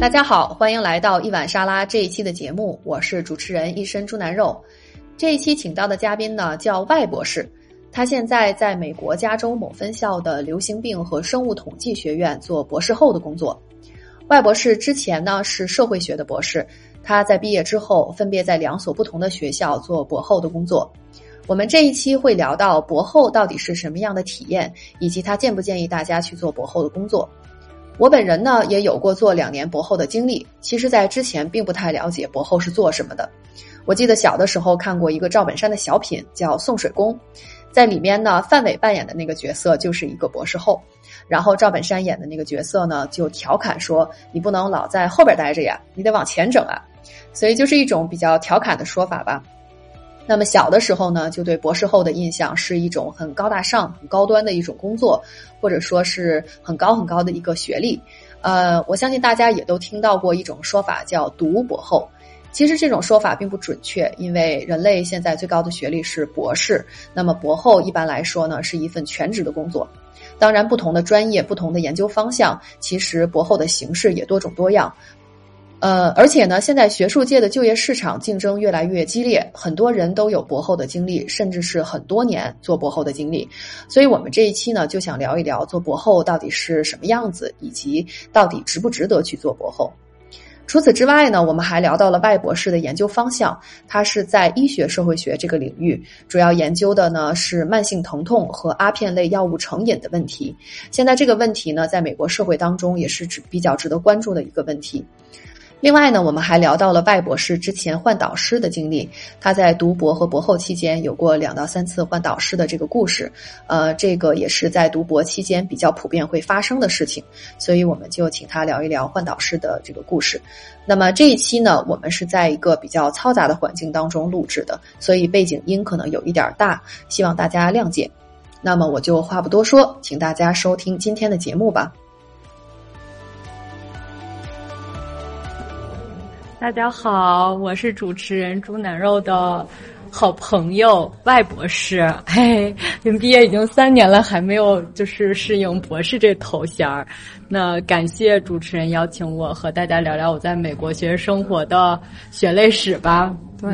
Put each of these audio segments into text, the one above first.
大家好，欢迎来到一碗沙拉这一期的节目，我是主持人一身猪腩肉。这一期请到的嘉宾呢叫外博士，他现在在美国加州某分校的流行病和生物统计学院做博士后的工作。外博士之前呢是社会学的博士，他在毕业之后分别在两所不同的学校做博后的工作。我们这一期会聊到博后到底是什么样的体验，以及他建不建议大家去做博后的工作。我本人呢也有过做两年博后的经历，其实，在之前并不太了解博后是做什么的。我记得小的时候看过一个赵本山的小品，叫《送水工》，在里面呢，范伟扮演的那个角色就是一个博士后，然后赵本山演的那个角色呢，就调侃说：“你不能老在后边待着呀，你得往前整啊。”所以就是一种比较调侃的说法吧。那么小的时候呢，就对博士后的印象是一种很高大上、很高端的一种工作，或者说是很高很高的一个学历。呃，我相信大家也都听到过一种说法叫“读博后”。其实这种说法并不准确，因为人类现在最高的学历是博士。那么博后一般来说呢，是一份全职的工作。当然，不同的专业、不同的研究方向，其实博后的形式也多种多样。呃，而且呢，现在学术界的就业市场竞争越来越激烈，很多人都有博后的经历，甚至是很多年做博后的经历。所以我们这一期呢，就想聊一聊做博后到底是什么样子，以及到底值不值得去做博后。除此之外呢，我们还聊到了外博士的研究方向，他是在医学社会学这个领域，主要研究的呢是慢性疼痛和阿片类药物成瘾的问题。现在这个问题呢，在美国社会当中也是值比较值得关注的一个问题。另外呢，我们还聊到了外博士之前换导师的经历。他在读博和博后期间有过两到三次换导师的这个故事，呃，这个也是在读博期间比较普遍会发生的事情。所以我们就请他聊一聊换导师的这个故事。那么这一期呢，我们是在一个比较嘈杂的环境当中录制的，所以背景音可能有一点大，希望大家谅解。那么我就话不多说，请大家收听今天的节目吧。大家好，我是主持人猪腩肉的好朋友外博士。嘿，你们毕业已经三年了，还没有就是适应博士这头衔儿。那感谢主持人邀请我和大家聊聊我在美国学生活的血泪史吧。对，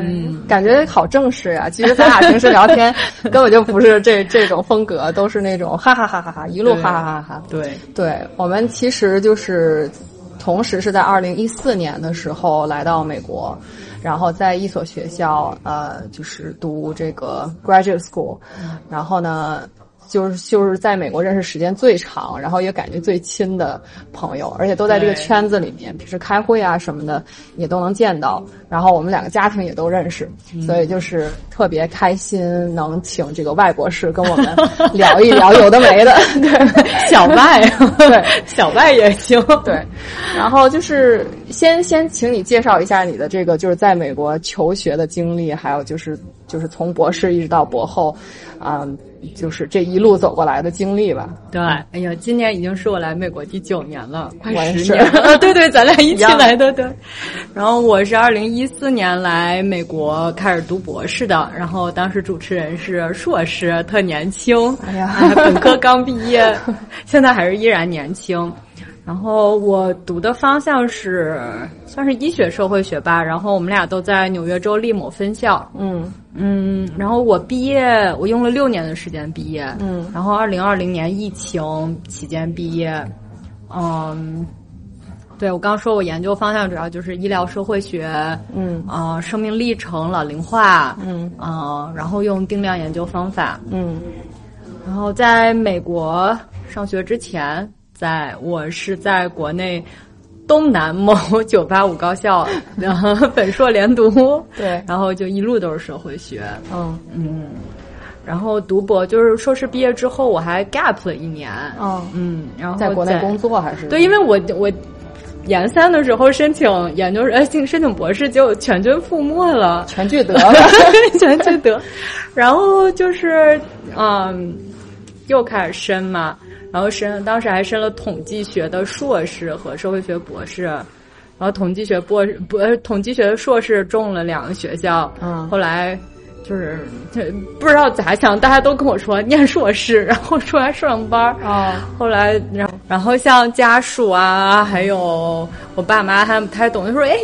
感觉好正式呀。其实咱俩平时聊天根本就不是这这种风格，都是那种哈哈哈哈哈，一路哈哈哈哈。对，对我们其实就是。同时是在二零一四年的时候来到美国，然后在一所学校呃，就是读这个 graduate school，然后呢。就是就是在美国认识时间最长，然后也感觉最亲的朋友，而且都在这个圈子里面，平时开会啊什么的也都能见到。然后我们两个家庭也都认识，所以就是特别开心能请这个外博士跟我们 聊一聊有的没的。对，小外，对，小外也行。对，然后就是先先请你介绍一下你的这个就是在美国求学的经历，还有就是就是从博士一直到博后，啊。就是这一路走过来的经历吧。对，哎呀，今年已经是我来美国第九年了，快十年了。对对，咱俩一起来的。对。然后我是二零一四年来美国开始读博士的，然后当时主持人是硕士，特年轻。哎呀，本科刚毕业，现在还是依然年轻。然后我读的方向是算是医学社会学吧，然后我们俩都在纽约州立某分校。嗯嗯，然后我毕业，我用了六年的时间毕业。嗯，然后二零二零年疫情期间毕业。嗯，对我刚说，我研究方向主要就是医疗社会学。嗯啊，生命历程、老龄化。嗯啊，然后用定量研究方法。嗯，然后在美国上学之前。在我是在国内东南某 九八五高校，然后 本硕连读，对，然后就一路都是社会学，嗯。嗯，然后读博就是硕士毕业之后我还 gap 了一年，嗯嗯，然后在国内工作还是对，因为我我研三的时候申请研究生，申申请博士就全军覆没了，全聚德 了，全聚德，然后就是嗯，又开始申嘛。然后申，当时还申了统计学的硕士和社会学博士，然后统计学博士不，统计学的硕士中了两个学校，嗯，后来就是不知道咋想，大家都跟我说念硕士，然后出来上班啊，后来然后然后像家属啊，还有我爸妈还不太懂，就说：“哎，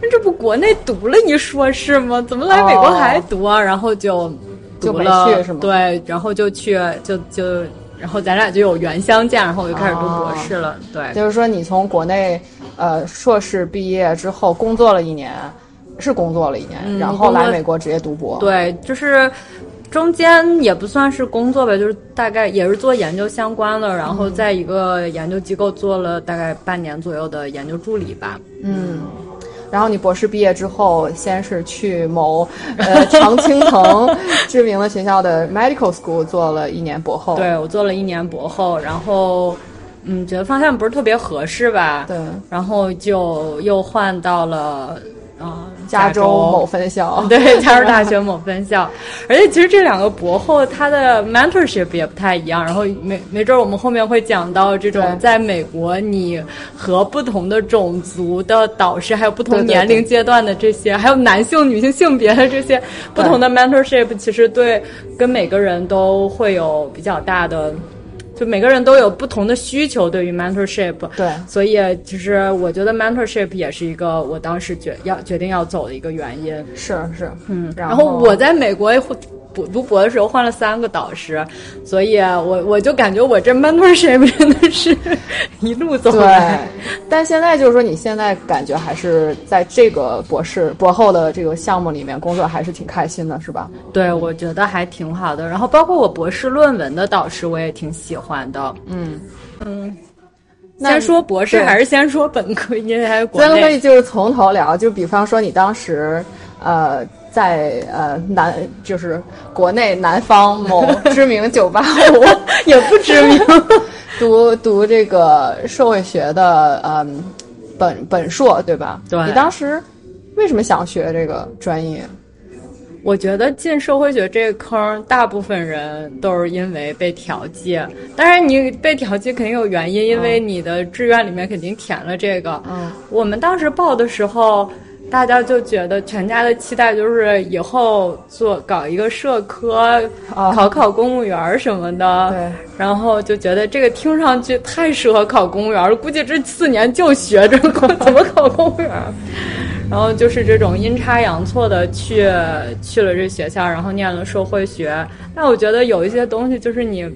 那这不国内读了一硕士吗？怎么来美国还读啊？”然后就读了，对，然后就去，就就，然后咱俩就有缘相见，然后我就开始读博士了。对，就是说你从国内呃硕士毕业之后工作了一年，是工作了一年，然后来美国直接读博。对，就是。中间也不算是工作吧，就是大概也是做研究相关的，然后在一个研究机构做了大概半年左右的研究助理吧。嗯，然后你博士毕业之后，先是去某呃 常青藤知名的学校的 medical school 做了一年博后。对我做了一年博后，然后嗯，觉得方向不是特别合适吧。对，然后就又换到了。啊，加州某分校，对，加州大学某分校，而且其实这两个博后他的 mentorship 也不太一样，然后没没准我们后面会讲到这种在美国你和不同的种族的导师，还有不同年龄阶段的这些，还有男性、女性性别的这些不同的 mentorship，其实对跟每个人都会有比较大的。就每个人都有不同的需求，对于 mentorship，对，所以其实我觉得 mentorship 也是一个我当时决要决定要走的一个原因。是是，嗯，然后我在美国读读博的时候换了三个导师，所以我我就感觉我这 mentorship 真的是一路走来。但现在就是说，你现在感觉还是在这个博士博后的这个项目里面工作，还是挺开心的，是吧？对，我觉得还挺好的。然后包括我博士论文的导师，我也挺喜欢的。嗯嗯，先说博士还是先说本科？因为还有咱可以就是从头聊，就比方说你当时呃。在呃南就是国内南方某知名九八五也不知名，读读这个社会学的嗯本本硕对吧？对。你当时为什么想学这个专业？我觉得进社会学这个坑，大部分人都是因为被调剂。当然，你被调剂肯定有原因，因为你的志愿里面肯定填了这个。嗯。我们当时报的时候。大家就觉得全家的期待就是以后做搞一个社科，考考公务员什么的。对。然后就觉得这个听上去太适合考公务员了，估计这四年就学这个 怎么考公务员。然后就是这种阴差阳错的去去了这学校，然后念了社会学。但我觉得有一些东西就是你，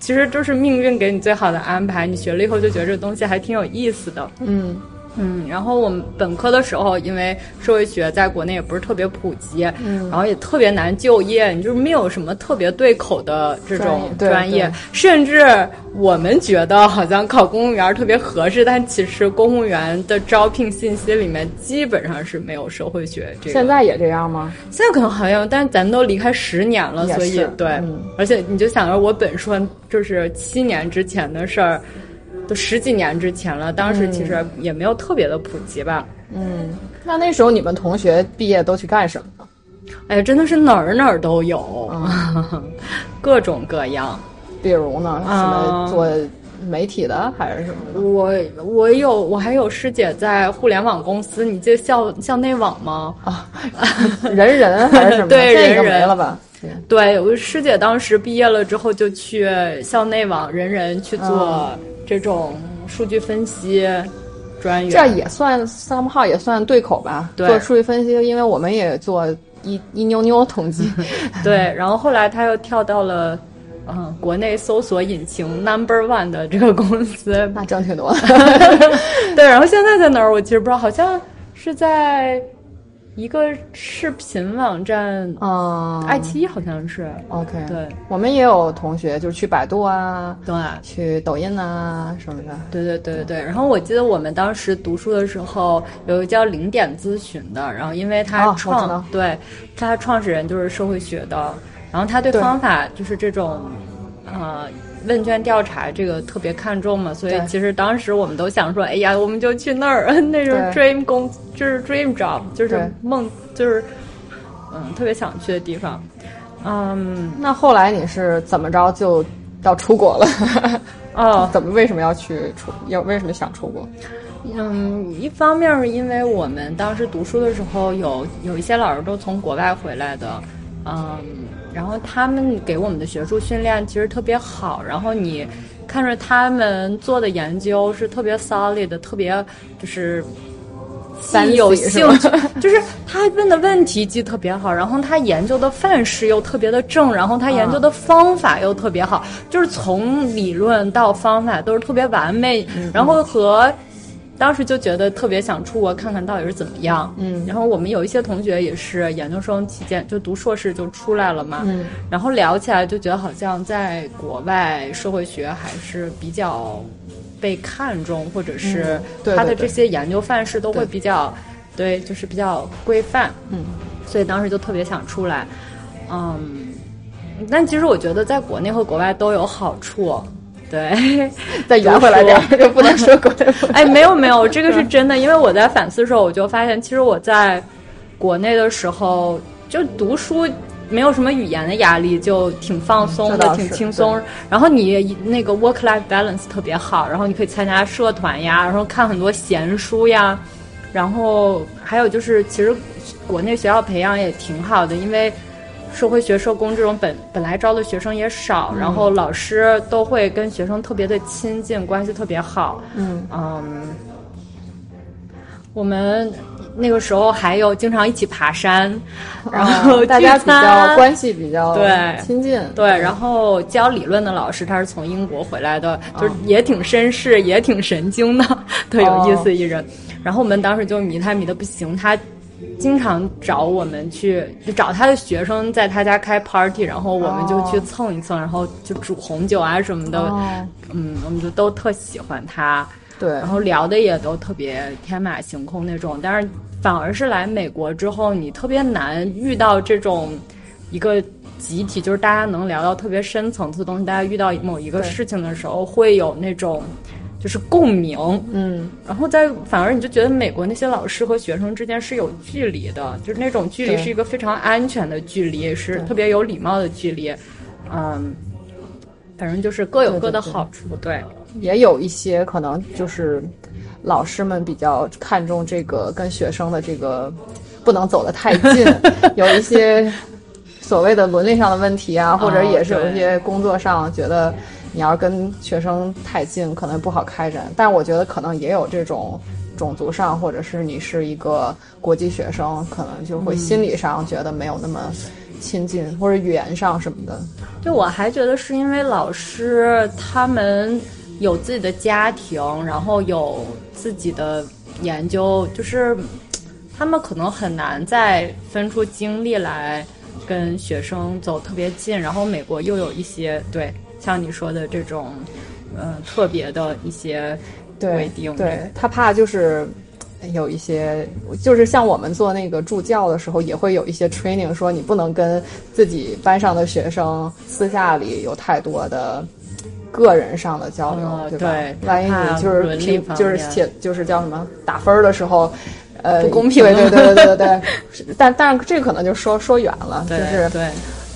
其实就是命运给你最好的安排。你学了以后就觉得这东西还挺有意思的。嗯。嗯，然后我们本科的时候，因为社会学在国内也不是特别普及，嗯，然后也特别难就业，你就是没有什么特别对口的这种专业，甚至我们觉得好像考公务员特别合适，但其实公务员的招聘信息里面基本上是没有社会学这个。现在也这样吗？现在可能好像，但咱都离开十年了，所以对，而且你就想着我本硕就是七年之前的事儿。都十几年之前了，当时其实也没有特别的普及吧。嗯，那那时候你们同学毕业都去干什么呢？哎呀，真的是哪儿哪儿都有，各种各样。比如呢，什么做媒体的还是什么？我我有，我还有师姐在互联网公司，你记得校校内网吗？啊，人人还是什么？对，人人没了吧？对，我师姐当时毕业了之后就去校内网人人去做。这种数据分析专员，这也算 somehow 也算对口吧？做数据分析，因为我们也做一一妞妞统计。对，然后后来他又跳到了嗯国内搜索引擎 number one 的这个公司，那挣挺多。对，然后现在在哪儿？我其实不知道，好像是在。一个视频网站啊，爱奇艺好像是。OK，对，我们也有同学就是去百度啊，对，去抖音啊什么的。对对对对对。然后我记得我们当时读书的时候，有一个叫零点咨询的，然后因为他创，对，他创始人就是社会学的，然后他对方法就是这种，呃。问卷调查这个特别看重嘛，所以其实当时我们都想说，哎呀，我们就去那儿，那是 dream 工，就是 dream job，就是梦，就是嗯，特别想去的地方。嗯，那后来你是怎么着就要出国了？哦，怎么为什么要去出？要为什么想出国？嗯，一方面是因为我们当时读书的时候，有有一些老师都从国外回来的，嗯。然后他们给我们的学术训练其实特别好，然后你看着他们做的研究是特别 solid 的，特别就是。既有兴趣，就是他问的问题既特别好，然后他研究的范式又特别的正，然后他研究的方法又特别好，就是从理论到方法都是特别完美，然后和当时就觉得特别想出国看看到底是怎么样。嗯，然后我们有一些同学也是研究生期间就读硕士就出来了嘛，嗯，然后聊起来就觉得好像在国外社会学还是比较。被看重，或者是他的这些研究范式都会比较，对，就是比较规范。嗯，所以当时就特别想出来。嗯，但其实我觉得在国内和国外都有好处。对，再圆回来点，就不能说国内。哎，没有没有，这个是真的，因为我在反思的时候，我就发现，其实我在国内的时候就读书。没有什么语言的压力，就挺放松的，挺轻松。然后你那个 work life balance 特别好，然后你可以参加社团呀，然后看很多闲书呀。然后还有就是，其实国内学校培养也挺好的，因为社会学、社工这种本本来招的学生也少，然后老师都会跟学生特别的亲近，关系特别好。嗯嗯，我们。那个时候还有经常一起爬山，然后 大家比较关系比较对亲近，对。然后教理论的老师他是从英国回来的，就是也挺绅士，也挺神经的，特有意思一人。然后我们当时就迷他迷的不行，他经常找我们去就找他的学生在他家开 party，然后我们就去蹭一蹭，然后就煮红酒啊什么的，嗯，我们就都特喜欢他。对，然后聊的也都特别天马行空那种，但是。反而是来美国之后，你特别难遇到这种一个集体，就是大家能聊到特别深层次的东西。大家遇到某一个事情的时候，会有那种就是共鸣。嗯，然后在反而你就觉得美国那些老师和学生之间是有距离的，就是那种距离是一个非常安全的距离，是特别有礼貌的距离。嗯，反正就是各有各的好处。对，也有一些可能就是。老师们比较看重这个跟学生的这个不能走得太近，有一些所谓的伦理上的问题啊，或者也是有一些工作上觉得你要跟学生太近，可能不好开展。但我觉得可能也有这种种族上，或者是你是一个国际学生，可能就会心理上觉得没有那么亲近，或者语言上什么的。就我还觉得是因为老师他们。有自己的家庭，然后有自己的研究，就是他们可能很难再分出精力来跟学生走特别近。然后美国又有一些对像你说的这种，嗯，特别的一些规定。对他怕就是有一些，就是像我们做那个助教的时候，也会有一些 training，说你不能跟自己班上的学生私下里有太多的。个人上的交流，对吧？万一你就是评，就是写，就是叫什么打分的时候，呃，不公平。对对对对 对对。但但是这可能就说说远了，就是对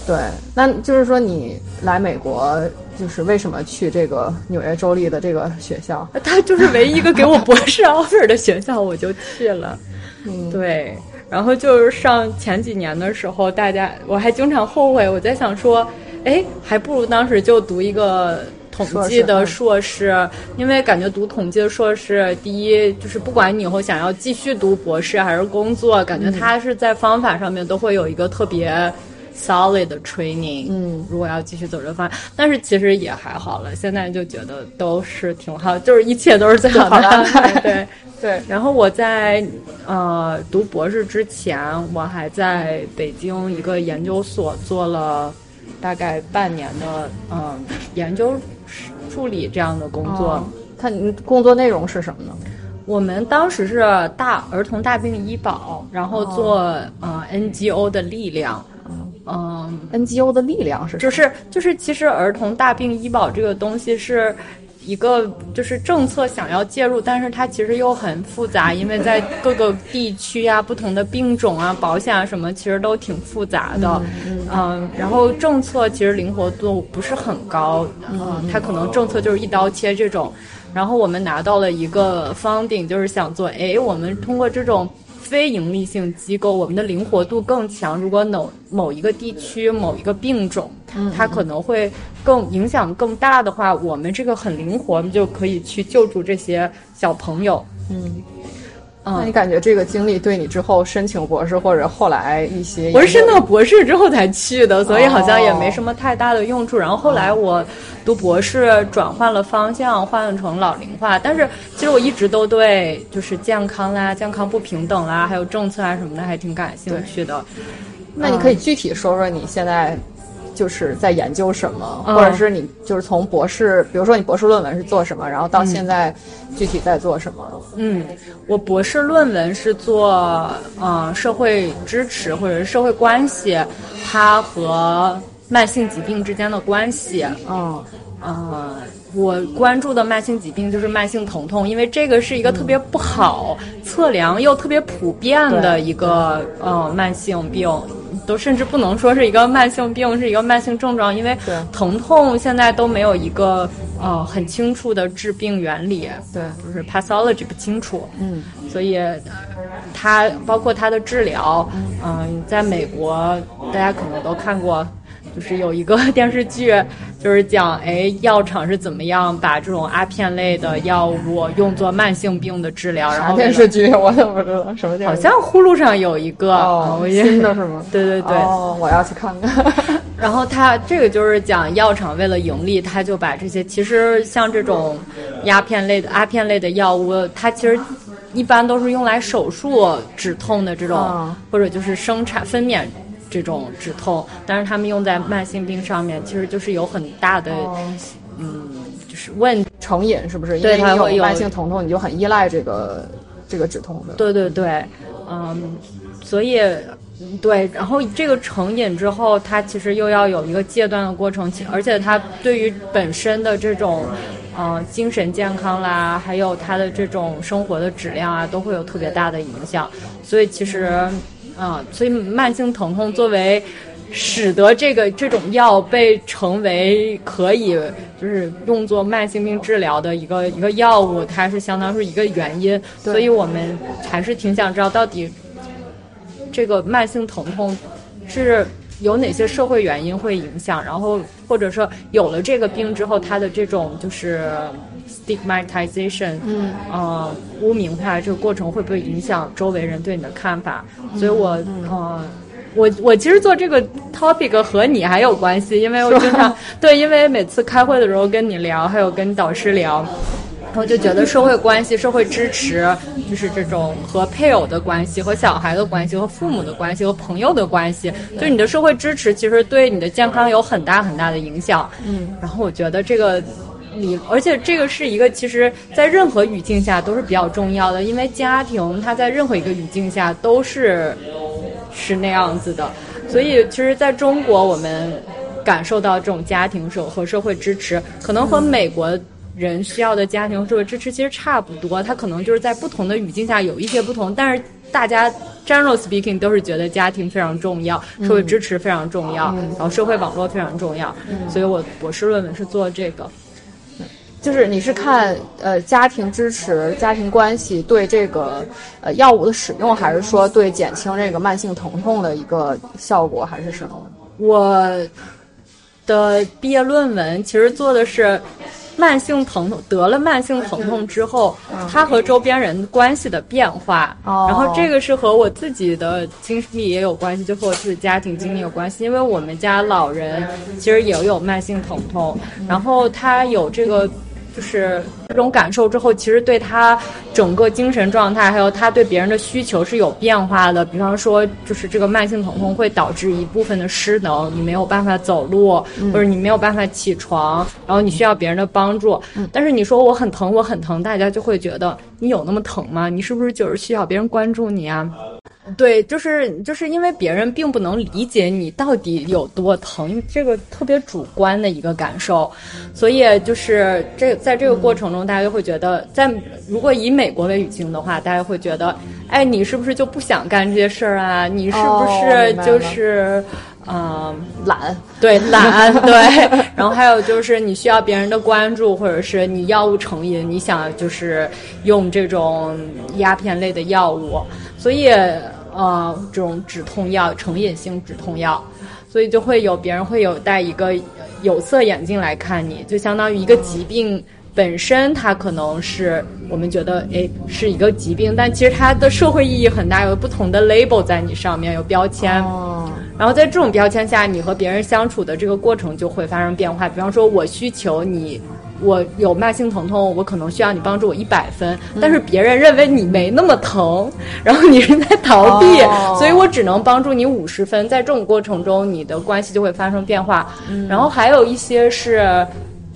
对。那就是说你来美国，就是为什么去这个纽约州立的这个学校？他就是唯一一个给我博士 offer 的学校，我就去了。嗯，对。然后就是上前几年的时候，大家我还经常后悔，我在想说，哎，还不如当时就读一个。统计的硕士，因为感觉读统计的硕士，第一就是不管你以后想要继续读博士还是工作，感觉他是在方法上面都会有一个特别 solid 的 training。嗯，如果要继续走这方向，但是其实也还好了。现在就觉得都是挺好，就是一切都是最好的安排。对对。然后我在呃读博士之前，我还在北京一个研究所做了大概半年的嗯研究。助理这样的工作，他你工作内容是什么呢？我们当时是大儿童大病医保，然后做呃 NGO 的力量，嗯，NGO 的力量是就是就是其实儿童大病医保这个东西是。一个就是政策想要介入，但是它其实又很复杂，因为在各个地区啊、不同的病种啊、保险啊什么，其实都挺复杂的。嗯，然后政策其实灵活度不是很高，嗯，它可能政策就是一刀切这种。然后我们拿到了一个 funding，就是想做，哎，我们通过这种非盈利性机构，我们的灵活度更强。如果某某一个地区某一个病种，它可能会更影响更大的话，我们这个很灵活，我们就可以去救助这些小朋友。嗯。那你感觉这个经历对你之后申请博士或者后来一些？我是申到博士之后才去的，所以好像也没什么太大的用处。然后后来我读博士转换了方向，换成老龄化。但是其实我一直都对就是健康啦、健康不平等啦，还有政策啊什么的还挺感兴趣的。那你可以具体说说你现在？就是在研究什么，或者是你就是从博士，比如说你博士论文是做什么，然后到现在具体在做什么？嗯，我博士论文是做嗯社会支持或者是社会关系，它和慢性疾病之间的关系。嗯，呃，我关注的慢性疾病就是慢性疼痛，因为这个是一个特别不好测量又特别普遍的一个呃慢性病。都甚至不能说是一个慢性病，是一个慢性症状，因为疼痛现在都没有一个呃很清楚的治病原理，对，就是 pathology 不清楚，嗯，所以它包括它的治疗，嗯，在美国大家可能都看过。就是有一个 电视剧，就是讲哎药厂是怎么样把这种阿片类的药物用作慢性病的治疗。然后电视剧 我怎么不知道什么电视？好像呼噜上有一个哦新的是吗？对对对，哦，我要去看看。然后他这个就是讲药厂为了盈利，他就把这些其实像这种鸦片类的阿片类的药物，它其实一般都是用来手术止痛的这种，或者就是生产分娩。这种止痛，但是他们用在慢性病上面，其实就是有很大的，嗯，就是问成瘾是不是？因为你有慢性疼痛，你就很依赖这个这个止痛的。对对对，嗯，所以对，然后这个成瘾之后，它其实又要有一个戒断的过程，而且它对于本身的这种，呃，精神健康啦，还有他的这种生活的质量啊，都会有特别大的影响。所以其实。啊，所以慢性疼痛作为使得这个这种药被成为可以就是用作慢性病治疗的一个一个药物，它是相当是一个原因。所以我们还是挺想知道到底这个慢性疼痛是有哪些社会原因会影响，然后或者说有了这个病之后，他的这种就是。stigmatization，嗯，呃，污名化这个过程会不会影响周围人对你的看法？所以我，呃，我我其实做这个 topic 和你还有关系，因为我经常 对，因为每次开会的时候跟你聊，还有跟导师聊，然后就觉得社会关系、社会支持，就是这种和配偶的关系、和小孩的关系、和父母的关系、和朋友的关系，就你的社会支持，其实对你的健康有很大很大的影响。嗯，然后我觉得这个。你而且这个是一个，其实，在任何语境下都是比较重要的，因为家庭它在任何一个语境下都是是那样子的，所以其实在中国我们感受到这种家庭社和社会支持，可能和美国人需要的家庭社会支持其实差不多，它可能就是在不同的语境下有一些不同，但是大家 general speaking 都是觉得家庭非常重要，社会支持非常重要，然后社会网络非常重要，所以我博士论文是做这个。就是你是看呃家庭支持、家庭关系对这个呃药物的使用，还是说对减轻这个慢性疼痛的一个效果，还是什么？我的毕业论文其实做的是慢性疼痛得了慢性疼痛之后，他和周边人关系的变化。然后这个是和我自己的经历也有关系，就和我自己家庭经历有关系。因为我们家老人其实也有慢性疼痛，然后他有这个。就是这种感受之后，其实对他整个精神状态，还有他对别人的需求是有变化的。比方说，就是这个慢性疼痛会导致一部分的失能，你没有办法走路，或者你没有办法起床，然后你需要别人的帮助。但是你说我很疼，我很疼，大家就会觉得你有那么疼吗？你是不是就是需要别人关注你啊？对，就是就是因为别人并不能理解你到底有多疼，这个特别主观的一个感受，所以就是这在这个过程中，大家就会觉得，在如果以美国为语境的话，大家会觉得，哎，你是不是就不想干这些事儿啊？你是不是就是嗯懒？对，懒对。然后还有就是你需要别人的关注，或者是你药物成瘾，你想就是用这种鸦片类的药物，所以。呃，这种止痛药，成瘾性止痛药，所以就会有别人会有戴一个有色眼镜来看你，就相当于一个疾病本身，它可能是我们觉得诶是一个疾病，但其实它的社会意义很大，有不同的 label 在你上面，有标签。哦，然后在这种标签下，你和别人相处的这个过程就会发生变化。比方说，我需求你，我有慢性疼痛，我可能需要你帮助我一百分，但是别人认为你没那么疼，然后你是在逃避，哦所以我只能帮助你五十分。在这种过程中，你的关系就会发生变化。然后还有一些是。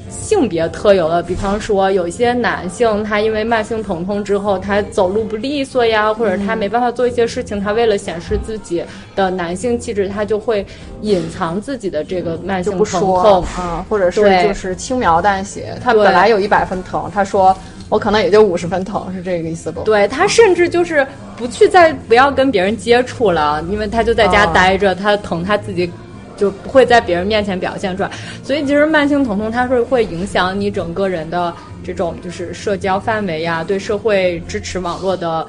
性别特有的，比方说有一些男性，他因为慢性疼痛之后，他走路不利索呀，或者他没办法做一些事情，他为了显示自己的男性气质，他就会隐藏自己的这个慢性疼痛。啊，或者是就是轻描淡写，他本来有一百分疼，他说我可能也就五十分疼，是这个意思不？对他甚至就是不去再不要跟别人接触了，因为他就在家哦待着，他疼他自己。就不会在别人面前表现出来，所以其实慢性疼痛它是会影响你整个人的这种就是社交范围呀，对社会支持网络的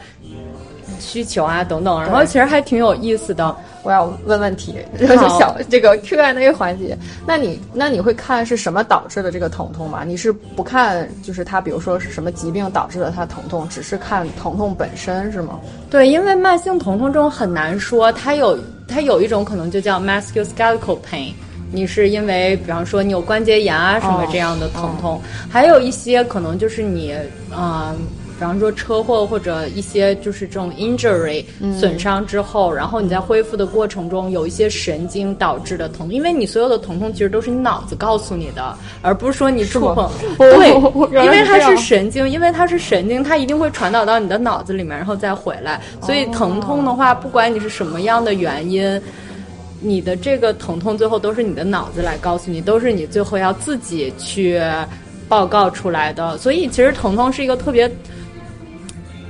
需求啊等等，然后其实还挺有意思的。我要问问题，就是 小这个 Q&A 那个环节。那你那你会看是什么导致的这个疼痛吗？你是不看就是它，比如说是什么疾病导致的它疼痛，只是看疼痛本身是吗？对，因为慢性疼痛这种很难说，它有它有一种可能就叫 musculoskeletal pain，你是因为比方说你有关节炎啊什么这样的疼痛，还有一些可能就是你啊。呃比方说车祸或者一些就是这种 injury 损伤之后，然后你在恢复的过程中有一些神经导致的疼痛，因为你所有的疼痛其实都是你脑子告诉你的，而不是说你触碰。对，因为它是神经，因为它是神经，它一定会传导到你的脑子里面，然后再回来。所以疼痛的话，不管你是什么样的原因。你的这个疼痛最后都是你的脑子来告诉你，都是你最后要自己去报告出来的。所以其实疼痛是一个特别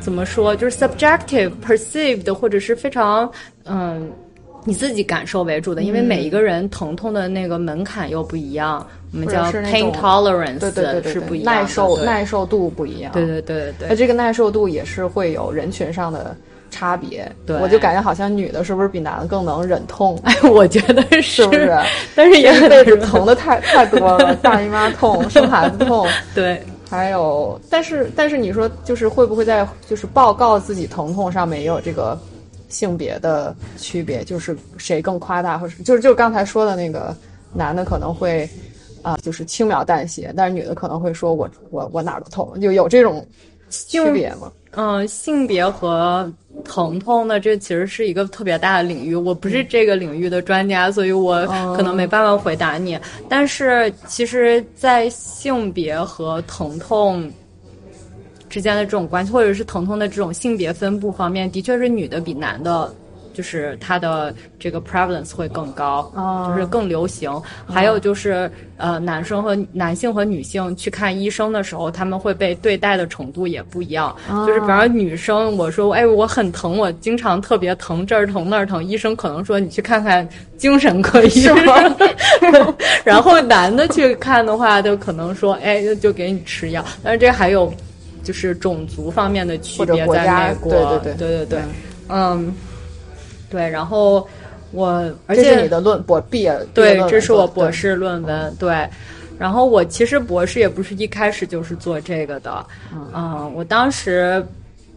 怎么说，就是 subjective perceived，或者是非常嗯你自己感受为主的，因为每一个人疼痛的那个门槛又不一样，我们叫 pain tolerance，对对对对是不一样，耐受耐受度不一样。对对对对那这个耐受度也是会有人群上的差别。对我就感觉好像女的是不是比男的更能忍痛？哎，我觉得是是不是？但是也这辈子疼的太太多了，大姨妈痛、生孩子痛，对。还有，但是但是你说就是会不会在就是报告自己疼痛上面也有这个性别的区别？就是谁更夸大，或者就是就是刚才说的那个男的可能会啊、就是轻描淡写，但是女的可能会说我我我哪儿都痛，就有这种区别吗？嗯、性别和疼痛呢，这其实是一个特别大的领域。我不是这个领域的专家，所以我可能没办法回答你。但是，其实，在性别和疼痛之间的这种关系，或者是疼痛的这种性别分布方面，的确是女的比男的。就是它的这个 prevalence 会更高，哦就是更流行。还有就是，呃，男生和男性和女性去看医生的时候，他们会被对待的程度也不一样。就是比方说女生，我说，哎，我很疼，我经常特别疼，这儿疼那儿疼，医生可能说你去看看精神科医生。然后男的去看的话，就可能说，哎，就给你吃药。但是这还有就是种族方面的区别，在美国，对对对对对对，嗯。对，然后我，而这且是你的论博毕业，对这是我博士论文，对。然后我其实博士也不是一开始就是做这个的，嗯、我当时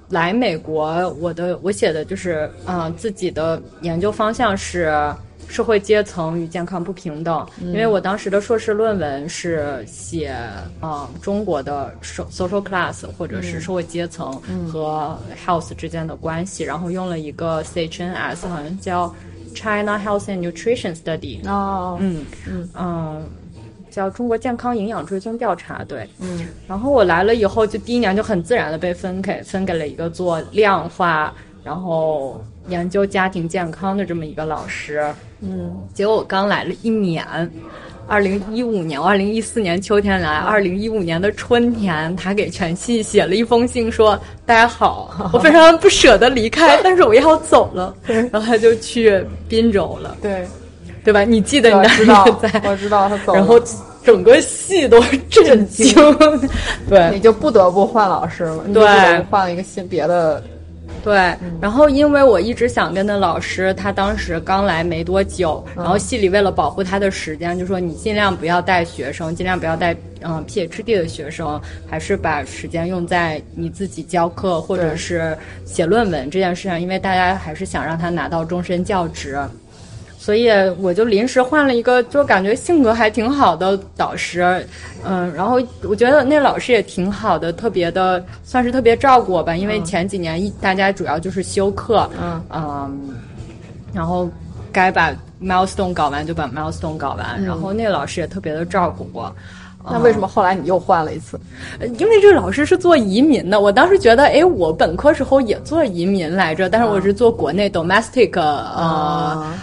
来美国，我的我写的就是，嗯、自己的研究方向是社会阶层与健康不平等，因为我当时的硕士论文是写啊、中国的 so- social class 或者是社会阶层和 health 之间的关系，然后用了一个 CHNS，好像叫 China Health and Nutrition Study，哦，嗯嗯。叫中国健康营养追踪调查，对，嗯，然后我来了以后，就第一年就很自然的被分给分给了一个做量化，然后研究家庭健康的这么一个老师，嗯，结果我刚来了一年。二零一五年，二零一四年秋天来，二零一五年的春天，他给全系写了一封信说：“大家好，我非常不舍得离开，但是我要走了。”然后他就去滨州了，对，对吧？你记得你当时知道在，我知道他走了，然后整个系都震惊，对。你就不得不换老师了，你就对不得不换了一个新别的对，然后因为我一直想跟的老师，他当时刚来没多久，然后系里为了保护他的时间，就说你尽量不要带学生，尽量不要带嗯 PhD 的学生，还是把时间用在你自己教课或者是写论文这件事上，因为大家还是想让他拿到终身教职。所以我就临时换了一个，就感觉性格还挺好的导师，嗯，然后我觉得那老师也挺好的，特别的算是特别照顾我吧，因为前几年一大家主要就是修课，嗯。嗯，然后该把 milestone 搞完就把 milestone 搞完，然后那个老师也特别的照顾我。那为什么后来你又换了一次？因为这个老师是做移民的，我当时觉得，哎，我本科时候也做移民来着，但是我是做国内 domestic，呃，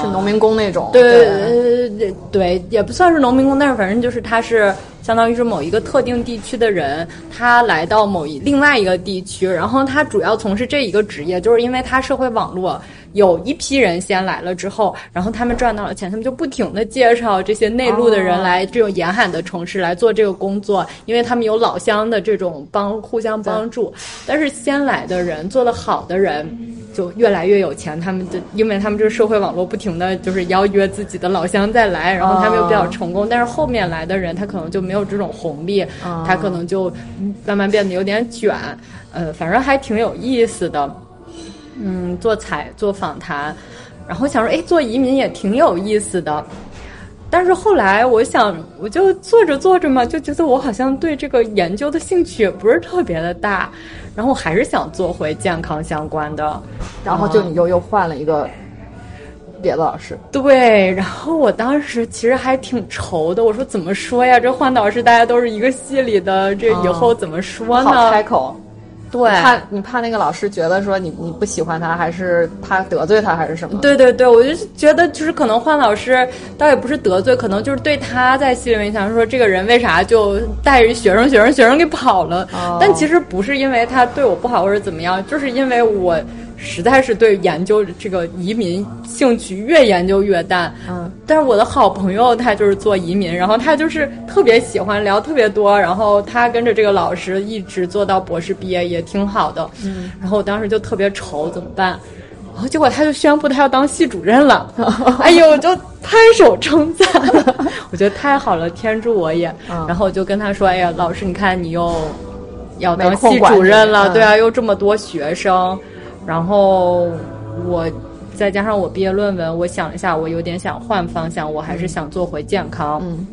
是农民工那种。对对对，也不算是农民工，但是反正就是他是相当于是某一个特定地区的人，他来到某一另外一个地区，然后他主要从事这一个职业，就是因为他社会网络。有一批人先来了之后，然后他们赚到了钱，他们就不停的介绍这些内陆的人来这种沿海的城市来做这个工作，因为他们有老乡的这种帮互相帮助。但是先来的人做的好的人就越来越有钱，他们就因为他们这个社会网络不停的就是邀约自己的老乡再来，然后他们又比较成功。但是后面来的人他可能就没有这种红利，他可能就慢慢变得有点卷。呃，反正还挺有意思的。嗯，做采做访谈，然后想说，哎，做移民也挺有意思的。但是后来我想，我就做着做着嘛，就觉得我好像对这个研究的兴趣也不是特别的大，然后我还是想做回健康相关的。然后就你又又换了一个别的老师。对，然后我当时其实还挺愁的，我说怎么说呀？这换导师大家都是一个系里的，这以后怎么说呢？好开口。对，怕你怕那个老师觉得说你你不喜欢他，还是怕得罪他，还是什么？对对对，我就觉得就是可能换老师倒也不是得罪，可能就是对他在心里面想说这个人为啥就带着学生学生学生给跑了？但其实不是因为他对我不好或者怎么样，就是因为我。实在是对研究这个移民兴趣越研究越淡，嗯，但是我的好朋友他就是做移民，然后他就是特别喜欢聊特别多，然后他跟着这个老师一直做到博士毕业也挺好的，嗯，然后我当时就特别愁怎么办，然后结果他就宣布他要当系主任了，哎呦，我就拍手称赞，我觉得太好了，天助我也，然后我就跟他说，哎呀，老师你看你又要当系主任了，对啊，又这么多学生。然后我再加上我毕业论文，我想一下，我有点想换方向，我还是想做回健康。嗯，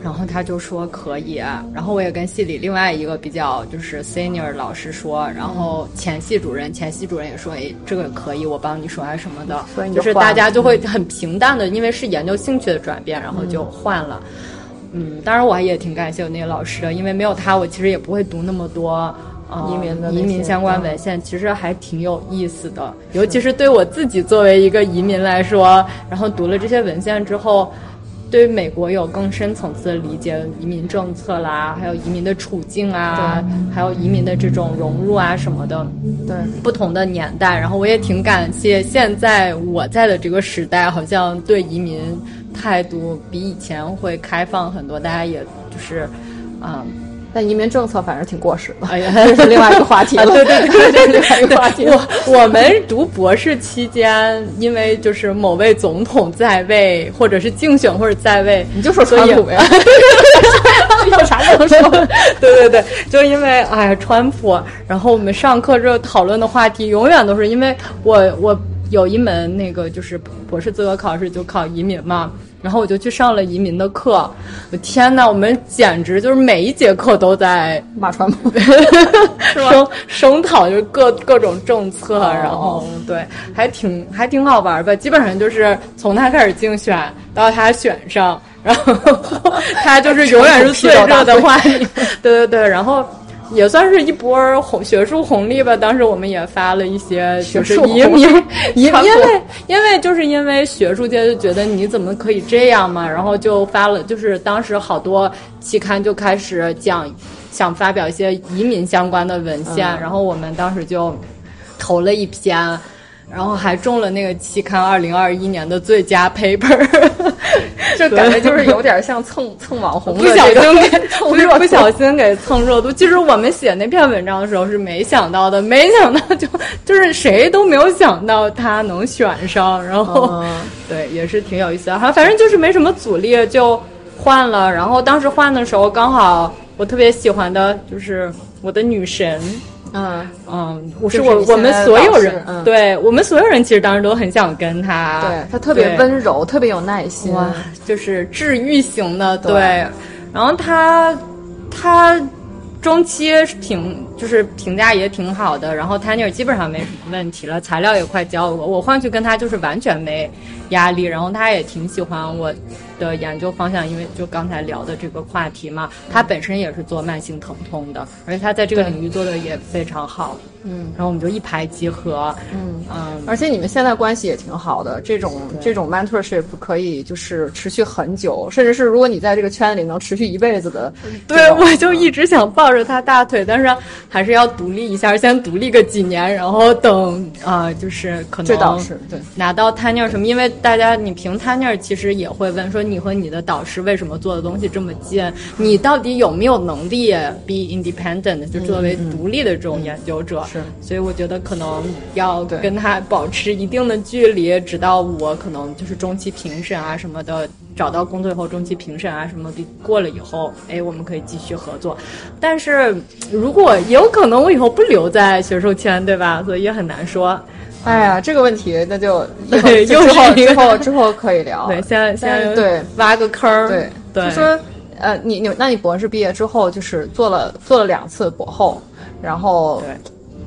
然后他就说可以，然后我也跟系里另外一个比较就是 senior 老师说，然后前系主任前系主任也说，哎，这个可以，我帮你说啊什么的。所以就是大家就会很平淡的，因为是研究兴趣的转变，然后就换了。嗯，当然我也挺感谢我那个老师的，因为没有他，我其实也不会读那么多。移民的移民相关文献其实还挺有意思的，尤其是对我自己作为一个移民来说，然后读了这些文献之后，对美国有更深层次的理解，移民政策啦，还有移民的处境啊，还有移民的这种融入啊什么的，对不同的年代，然后我也挺感谢现在我在的这个时代，好像对移民态度比以前会开放很多，大家也就是，嗯。但移民政策反正挺过时的，哎呀，这是另外一个话题了。对对对对，另外一个话题。我我们读博士期间，因为就是某位总统在位，或者是竞选或者在位，你就说川普呀，有啥能说？对对对，就因为哎呀川普，然后我们上课这讨论的话题永远都是因为我我有一门那个就是博士资格考试就考移民嘛。然后我就去上了移民的课，我天呐，我们简直就是每一节课都在骂川普，声声讨就是各各种政策，然后对，还挺还挺好玩吧。基本上就是从他开始竞选到他选上，然后 他就是永远是最热的话题，对对对，然后。也算是一波红学术红利吧。当时我们也发了一些，就是移民，因为因为就是因为学术界就觉得你怎么可以这样嘛，然后就发了，就是当时好多期刊就开始讲，想发表一些移民相关的文献，然后我们当时就投了一篇。然后还中了那个期刊二零二一年的最佳 paper，这感觉就是有点像蹭蹭网红，不小心 给蹭热度不小心给蹭热度。其实我们写那篇文章的时候是没想到的，没想到就就是谁都没有想到他能选上，然后、对也是挺有意思的。反正就是没什么阻力就换了，然后当时换的时候刚好我特别喜欢的就是我的女神。嗯嗯，我是我我们所有人，嗯对我们所有人其实当时都很想跟他，对他特别温柔，特别有耐心。哇，就是治愈型的，对对。然后他他中期挺就是评价也挺好的，然后 Tanner 基本上没什么问题了，材料也快交了，我换去跟他就是完全没压力，然后他也挺喜欢我的研究方向，因为就刚才聊的这个话题嘛，他本身也是做慢性疼痛的，而且他在这个领域做的也非常好，嗯然后我们就一拍即合，嗯。嗯，而且你们现在关系也挺好的，这种这种 mentorship 可以就是持续很久，甚至是如果你在这个圈子里能持续一辈子的，对，我就一直想抱着他大腿，但是还是要独立一下，先独立个几年，然后等啊、就是可能这倒是对。拿到 tenure 什么，因为大家你凭 tenure 其实也会问说你和你的导师为什么做的东西这么近，你到底有没有能力 be independent，就作为独立的这种研究者？是，所以我觉得可能要跟他保持一定的距离，直到我可能就是中期评审啊什么的，找到工作以后，中期评审啊什么的过了以后，哎，我们可以继续合作。但是如果也有可能我以后不留在学术圈，对吧？所以也很难说。哎呀，这个问题那 就以后对又之后之后之后可以聊。对，现在现在对挖个坑儿，对对，就说呃，你你那你博士毕业之后就是做了做了两次博后，然后对。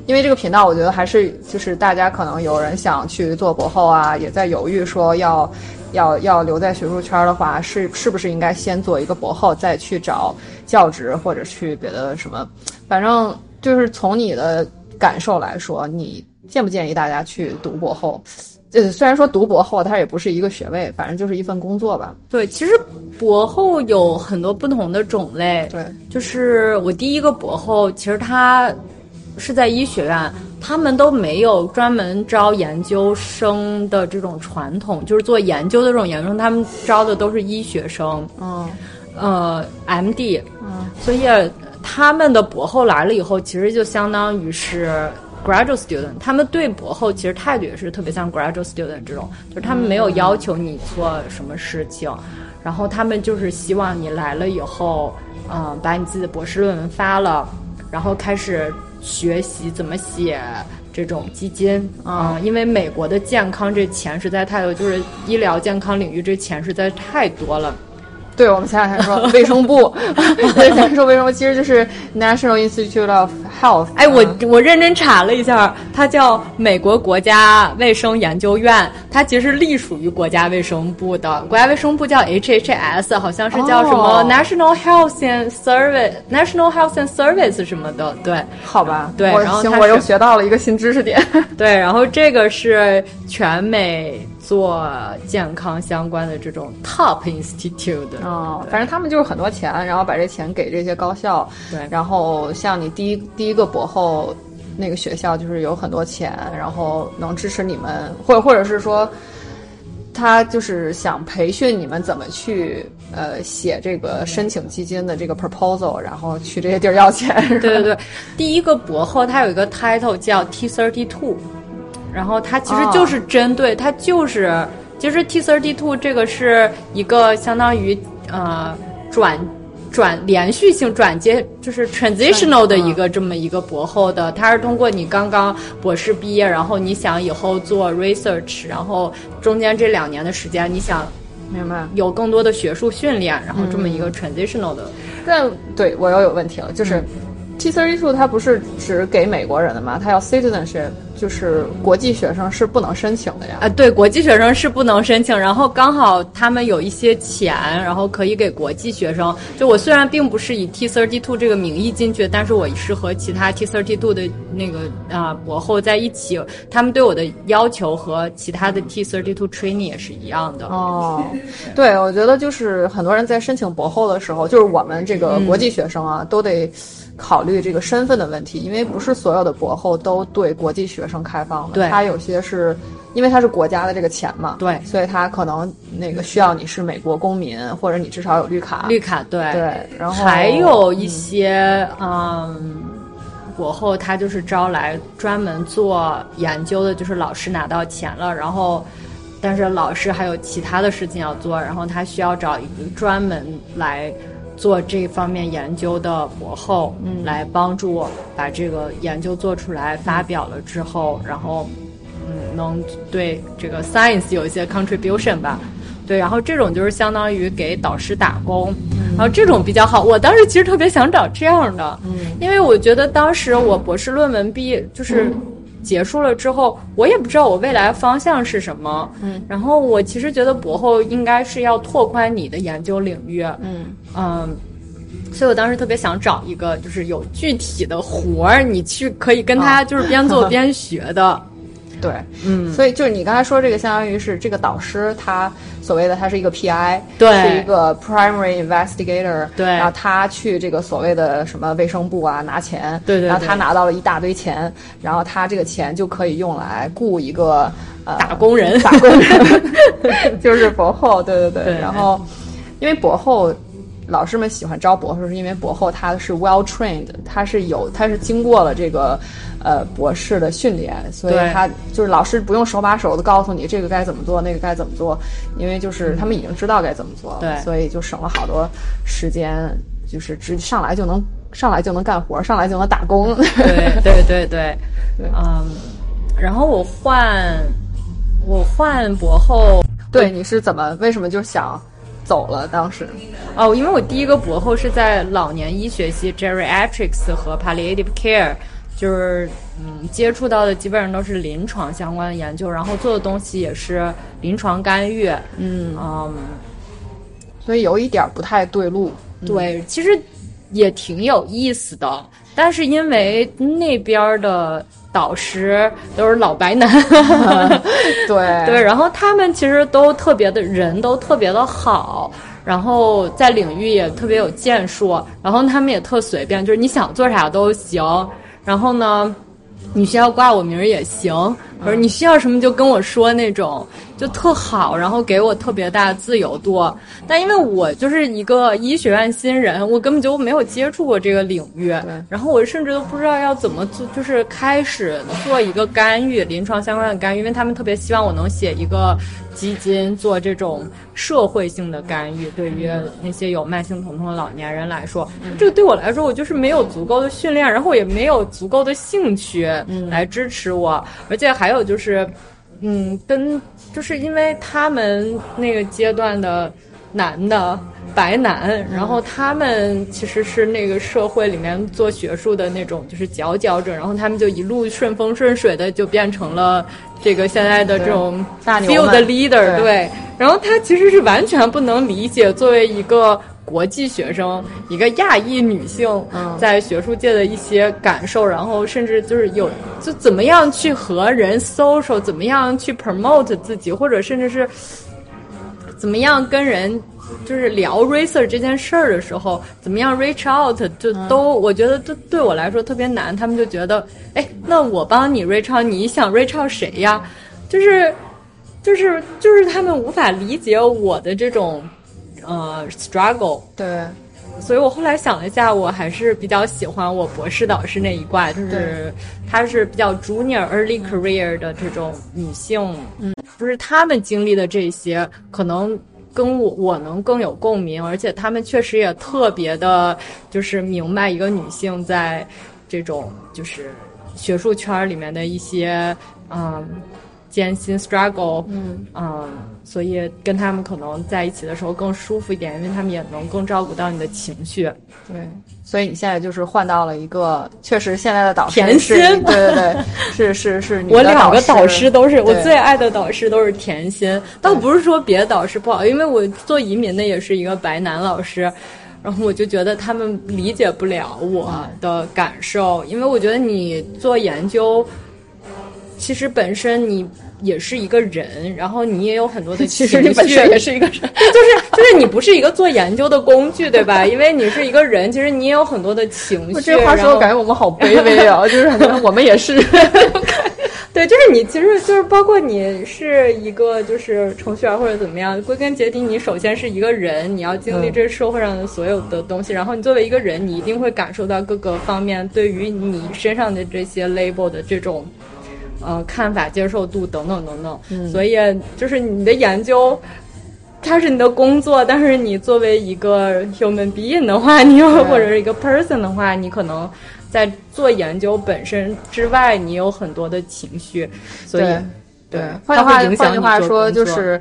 因为这个频道，我觉得还是就是大家可能有人想去做博后啊，也在犹豫说要要要留在学术圈的话，是是不是应该先做一个博后，再去找教职或者去别的什么？反正就是从你的感受来说，你建不建议大家去读博后？呃，虽然说读博后它也不是一个学位，反正就是一份工作吧。对，其实博后有很多不同的种类。对，就是我第一个博后，其实他是在医学院，他们都没有专门招研究生的这种传统，就是做研究的这种研究生，他们招的都是医学生，嗯。呃，MD，嗯，所以他们的博后来了以后，其实就相当于是 graduate student，他们对博后其实态度也是特别像 graduate student 这种，就是他们没有要求你做什么事情，然后他们就是希望你来了以后，嗯、把你自己的博士论文发了，然后开始学习怎么写。这种基金啊、因为美国的健康这钱实在太多，就是医疗健康领域这钱实在太多了。对，我们前两天说卫生部，对，前面说卫生部其实就是 National Institute of Health。哎，我嗯我认真查了一下，它叫美国国家卫生研究院，它其实隶属于国家卫生部的。国家卫生部叫 HHS，好像是叫什么哦 National Health and Service，National Health and Service 什么的。对好吧，对，然后我又学到了一个新知识点。对，然后这个是全美做健康相关的这种 Top Institute 的。哦，反正他们就是很多钱，然后把这钱给这些高校。对然后像你第一第一个博后那个学校，就是有很多钱，然后能支持你们，或者或者是说。他就是想培训你们怎么去呃写这个申请基金的这个 proposal，然后去这些地儿要钱。对对对，第一个博后他有一个 title 叫 T thirty two，然后它其实就是针对、它就是其实 T thirty two 这个是一个相当于呃转。转连续性转接就是 transitional 的一个这么一个博后的，它是通过你刚刚博士毕业，然后你想以后做 research，然后中间这两年的时间你想明白。有更多的学术训练，然后这么一个 transitional 的，但对我又有问题了，就是、嗯 T thirty two 它不是只给美国人的吗？它要 citizenship，就是国际学生是不能申请的呀。啊，对，国际学生是不能申请，然后刚好他们有一些钱，然后可以给国际学生。就我虽然并不是以 T thirty two 这个名义进去，但是我是和其他 T thirty two 的那个啊博后在一起，他们对我的要求和其他的 T thirty two trainee 也是一样的。哦，对，我觉得就是很多人在申请博后的时候，就是我们这个国际学生啊，都得考虑这个身份的问题，因为不是所有的博后都对国际学生生开放的。对它有些是因为它是国家的这个钱嘛，对所以它可能那个需要你是美国公民，或者你至少有绿卡。绿卡对对，然后还有一些嗯。博后他就是招来专门做研究的，就是老师拿到钱了，然后，但是老师还有其他的事情要做，然后他需要找一个专门来做这方面研究的博后，嗯来帮助我把这个研究做出来，发表了之后，然后，嗯，能对这个 science 有一些 contribution 吧。对，然后这种就是相当于给导师打工，然后这种比较好。我当时其实特别想找这样的，嗯，因为我觉得当时我博士论文毕业就是结束了之后，我也不知道我未来方向是什么，嗯，然后我其实觉得博后应该是要拓宽你的研究领域，嗯。嗯。所以我当时特别想找一个就是有具体的活儿，你去可以跟他就是边做边学的，对，嗯，所以就是你刚才说这个，相当于是这个导师他所谓的他是一个 PI，对。是一个 primary investigator，对。然后他去这个所谓的什么卫生部啊拿钱，对对对。然后他拿到了一大堆钱，然后他这个钱就可以用来雇一个呃打工人。打工人，就是博后，对对对，对。然后因为博后。老师们喜欢招博士，是因为博后他是 well trained，他是有他是经过了这个呃博士的训练，所以他就是老师不用手把手的告诉你这个该怎么做，那个该怎么做，因为就是他们已经知道该怎么做了，对。所以就省了好多时间，就是直上来就能上来就能干活，上来就能打工。对对对对，对。嗯，然后我换我换博后，对，你是怎么为什么就想走了？当时哦，因为我第一个博后是在老年医学系 geriatrics 和 palliative care，就是嗯接触到的基本上都是临床相关的研究，然后做的东西也是临床干预，嗯，嗯，所以有一点不太对路。对，其实也挺有意思的，但是因为那边的导师都是老白男，对 对，然后他们其实都特别的人都特别的好，然后在领域也特别有建树，然后他们也特随便，就是你想做啥都行。然后呢，你需要挂我名儿也行，或者你需要什么就跟我说那种，就特好，然后给我特别大的自由度。但因为我就是一个医学院新人，我根本就没有接触过这个领域，然后我甚至都不知道要怎么做，就是开始做一个干预，临床相关的干预，因为他们特别希望我能写一个基金，做这种社会性的干预，对于那些有慢性疼痛的老年人来说，这个对我来说，我就是没有足够的训练，然后也没有足够的兴趣来支持我，而且还还有就是，嗯，跟就是因为他们那个阶段的男的。白男，然后他们其实是那个社会里面做学术的那种，就是佼佼者，然后他们就一路顺风顺水的就变成了这个现在的这种大牛 field 们 leader，对对。然后他其实是完全不能理解作为一个国际学生，一个亚裔女性嗯在学术界的一些感受，然后甚至就是有就怎么样去和人 social，怎么样去 promote 自己，或者甚至是怎么样跟人就是聊 research 这件事儿的时候，怎么样 reach out，就都、我觉得对对我来说特别难。他们就觉得，哎，那我帮你 reach out，你想 reach out 谁呀？就是就是就是他们无法理解我的这种呃 struggle。对，所以我后来想了一下，我还是比较喜欢我博士导师那一挂，就是她是比较 junior early career 的这种女性，嗯，就是她们经历的这些，可能跟我我能更有共鸣，而且她们确实也特别的，就是明白一个女性在这种就是学术圈里面的一些嗯艰辛 struggle，嗯。嗯，所以跟他们可能在一起的时候更舒服一点，因为他们也能更照顾到你的情绪。对，所以你现在就是换到了一个，确实现在的导师甜是心。对对对，是是是我两个导导师都是我最爱的导师，都是甜心。倒不是说别的导师不好，因为我做移民的也是一个白男老师，然后我就觉得他们理解不了我的感受，因为我觉得你做研究，其实本身你也是一个人，然后你也有很多的其实你本身也是一个人，就是就是你不是一个做研究的工具，对吧？因为你是一个人，其实你也有很多的情绪。这话说，感觉我们好卑微啊，就是我们也是。对，就是你，其实就是包括你是一个就是程序员或者怎么样，归根结底，你首先是一个人，你要经历这社会上的所有的东西，然后你作为一个人，你一定会感受到各个方面对于你身上的这些 label 的这种呃看法、接受度等等等等。所以，就是你的研究，它是你的工作，但是你作为一个 human being 的话，你又或者是一个 person 的话，你可能。在做研究本身之外，你有很多的情绪，所以对，换句话换句话说，就是，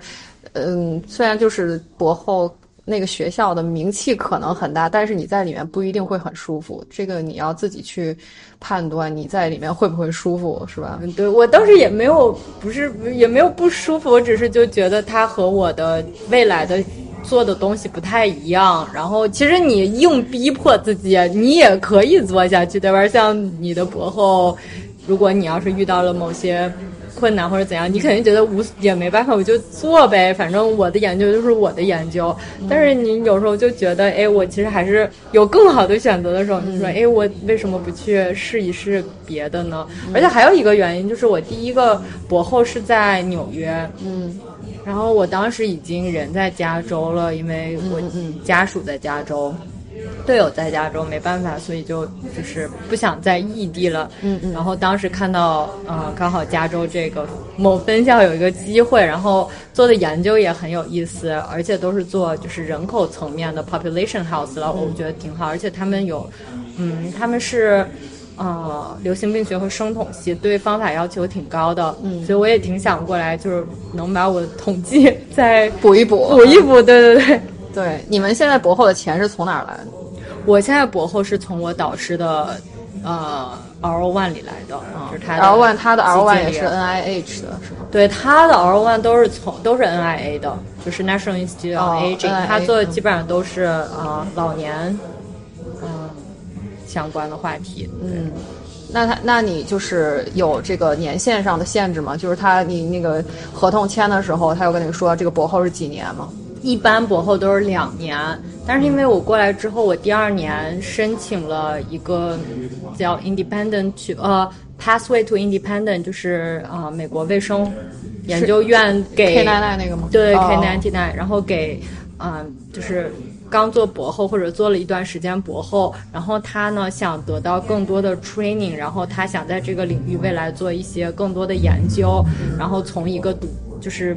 嗯，虽然就是博后那个学校的名气可能很大，但是你在里面不一定会很舒服。这个你要自己去判断你在里面会不会舒服，是吧？对我当时也没有，不是也没有不舒服，我只是就觉得它和我的未来的。做的东西不太一样，然后其实你硬逼迫自己，你也可以做下去，对吧？像你的博后，如果你要是遇到了某些困难或者怎样，你肯定觉得无也没办法，我就做呗，反正我的研究就是我的研究。但是你有时候就觉得，哎，我其实还是有更好的选择的时候，你说，哎，我为什么不去试一试别的呢？而且还有一个原因就是，我第一个博后是在纽约，嗯。然后我当时已经人在加州了，因为我家属在加州，队友在加州，没办法，所以就就是不想在异地了。嗯嗯。然后当时看到呃，刚好加州这个某分校有一个机会，然后做的研究也很有意思，而且都是做就是人口层面的 population health 了，我觉得挺好。而且他们有，嗯，他们是。呃，流行病学和生统系对方法要求挺高的，嗯，所以我也挺想过来，就是能把我的统计 再补一补，补一补。对对对，对，你们现在博后的钱是从哪儿来的？我现在博后是从我导师的呃 R O One 里来的，就是他 R O One，他的 R O One 也是 N I H 的，是吗？对，他的 R O One 都是从都是 N I A 的，就是 National Institute of Aging，他做的基本上都是呃老年。相关的话题，嗯，那他那你就是有这个年限上的限制吗？就是他你那个合同签的时候，他有跟你说这个博后是几年吗？一般博后都是两年，但是因为我过来之后，我第二年申请了一个叫 Independent 呃 Pathway to Independent，就是啊美国卫生研究院给 K 奶奶那个吗？对 K ninety nine，然后给嗯就是。刚做博后或者做了一段时间博后，然后他呢想得到更多的 training，然后他想在这个领域未来做一些更多的研究，然后从一个读就是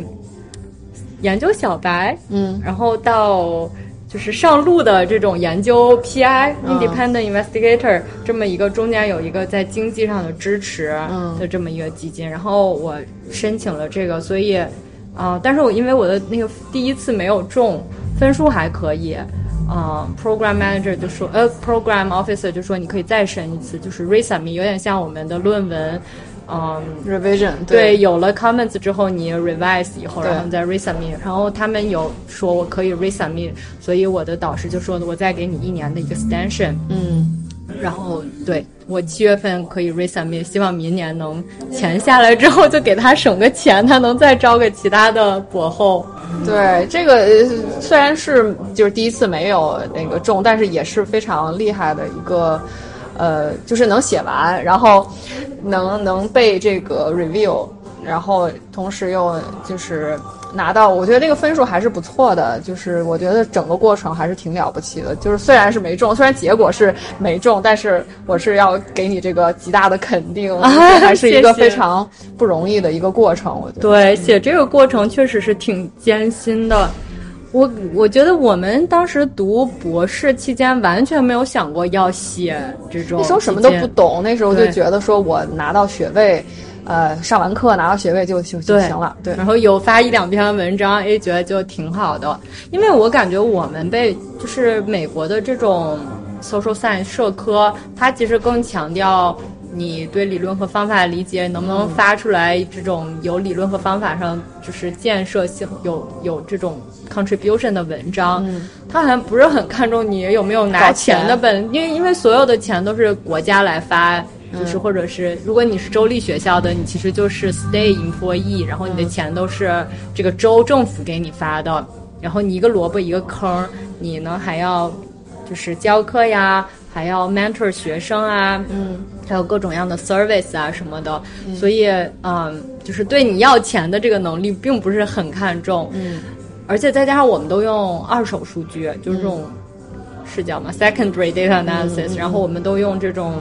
研究小白，嗯，然后到就是上路的这种研究 PI independent investigator 这么一个中间有一个在经济上的支持的这么一个基金，然后我申请了这个，所以啊，但是我因为我的那个第一次没有中。分数还可以，啊，program manager 就说，呃，program officer 就说你可以再申一次，就是 resubmit，有点像我们的论文，嗯，revision，对，有了 comments 之后你 revise 以后，然后再 resubmit，然后他们有说我可以 resubmit，所以我的导师就说我再给你一年的 extension，嗯。然后，对我七月份可以 resubmit，希望明年能钱下来之后就给他省个钱，他能再招个其他的博后。对，这个虽然是就是第一次没有那个中，但是也是非常厉害的一个，呃，就是能写完，然后能能被这个 review，然后同时又就是。拿到，我觉得这个分数还是不错的，就是我觉得整个过程还是挺了不起的。就是虽然是没中，虽然结果是没中，但是我是要给你这个极大的肯定，还是一个非常不容易的一个过程。我觉得对，写这个过程确实是挺艰辛的。我我觉得我们当时读博士期间完全没有想过要写这种，那时候什么都不懂，那时候就觉得说我拿到学位。呃，上完课拿到学位就就就行了，对。然后有发一两篇文章，哎，觉得就挺好的。因为我感觉我们被就是美国的这种 social science 社科，它其实更强调你对理论和方法的理解，能不能发出来这种有理论和方法上就是建设性、有有这种 contribution 的文章。嗯。他好像不是很看重你有没有拿钱的本，因为因为所有的钱都是国家来发。就是或者是如果你是州立学校的，你其实就是 stay in for e，然后你的钱都是这个州政府给你发的，然后你一个萝卜一个坑，你呢还要就是教课呀，还要 mentor 学生啊，嗯，还有各种各样的 service 啊什么的，所以嗯，就是对你要钱的这个能力并不是很看重，嗯，而且再加上我们都用二手数据，就是这种。视角嘛，secondary data analysis，、然后我们都用这种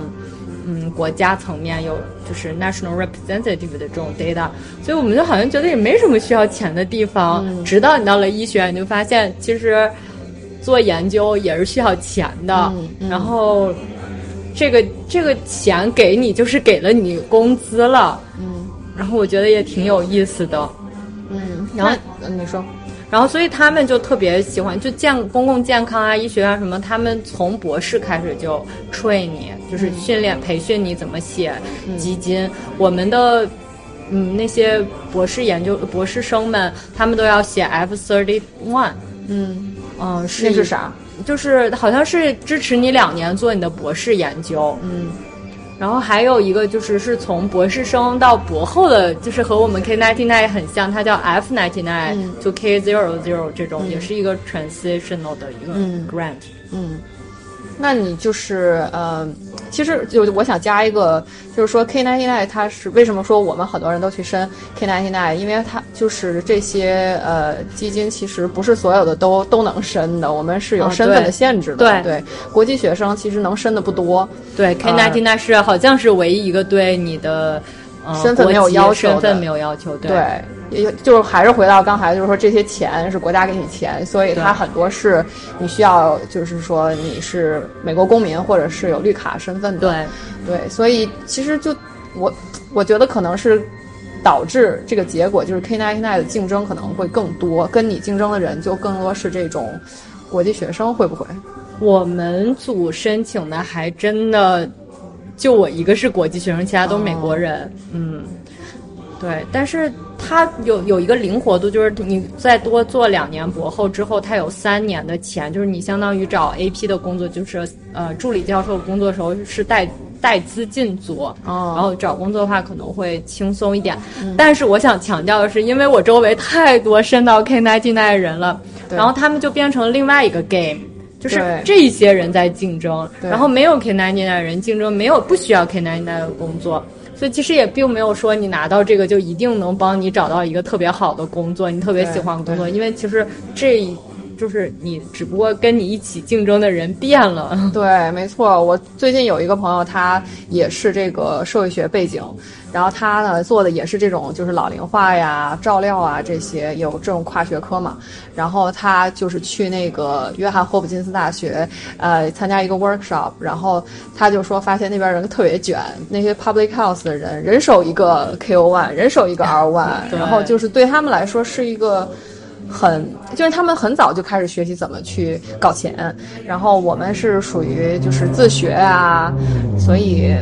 嗯国家层面有就是 national representative 的这种 data，所以我们就好像觉得也没什么需要钱的地方，直到你到了医学，你就发现其实做研究也是需要钱的，然后这个这个钱给你就是给了你工资了，嗯，然后我觉得也挺有意思的，嗯，然后你说。然后，所以他们就特别喜欢，就健公共健康啊、医学啊什么，他们从博士开始就 train 你，就是训练、培训你怎么写基金。我们的嗯那些博士研究博士生们，他们都要写 F thirty one。嗯嗯，是那是啥？就是好像是支持你两年做你的博士研究。嗯。然后还有一个就是是从博士生到博后的，就是和我们 K ninety nine 很像，它叫 F ninety nine to K zero zero 这种，也是一个 transitional 的一个 grant。嗯，那你就是呃，其实就我想加一个，就是说 K ninety nine 它是为什么说我们很多人都去申 K ninety nine？因为它就是这些呃基金其实不是所有的都都能申的，我们是有身份的限制的。对对，国际学生其实能申的不多。对，K ninety nine 是好像是唯一一个对你的呃身份没有要求，身份没有要求。对。也就是还是回到刚才，就是说这些钱是国家给你钱，所以它很多是你需要，就是说你是美国公民或者是有绿卡身份的。对对，所以其实就我我觉得可能是导致这个结果，就是 K nine nine 的竞争可能会更多，跟你竞争的人就更多是这种国际学生，会不会？我们组申请的还真的就我一个是国际学生，其他都是美国人。哦、嗯。对，但是他有有一个灵活度，就是你再多做两年博后之后，他有三年的钱，就是你相当于找 AP 的工作，就是呃助理教授工作时候是带带资进组，哦、然后找工作的话可能会轻松一点。嗯、但是我想强调的是，因为我周围太多升到 K nine 进来的人了，然后他们就变成另外一个 game，就是这些人在竞争，然后没有来的人竞争，没有不需要来的工作。所以其实也并没有说你拿到这个就一定能帮你找到一个特别好的工作，你特别喜欢工作，因为其实这就是你只不过跟你一起竞争的人变了。对，没错。我最近有一个朋友，他也是这个社会学背景，然后他呢做的也是这种就是老龄化呀、照料啊这些有这种跨学科嘛。然后他就是去那个约翰霍普金斯大学，呃，参加一个 workshop，然后他就说发现那边人特别卷，那些 public health 的人人手一个 KO one，人手一个 R one，然后就是对他们来说是一个。很，就是他们很早就开始学习怎么去搞钱，然后我们是属于就是自学啊，所以，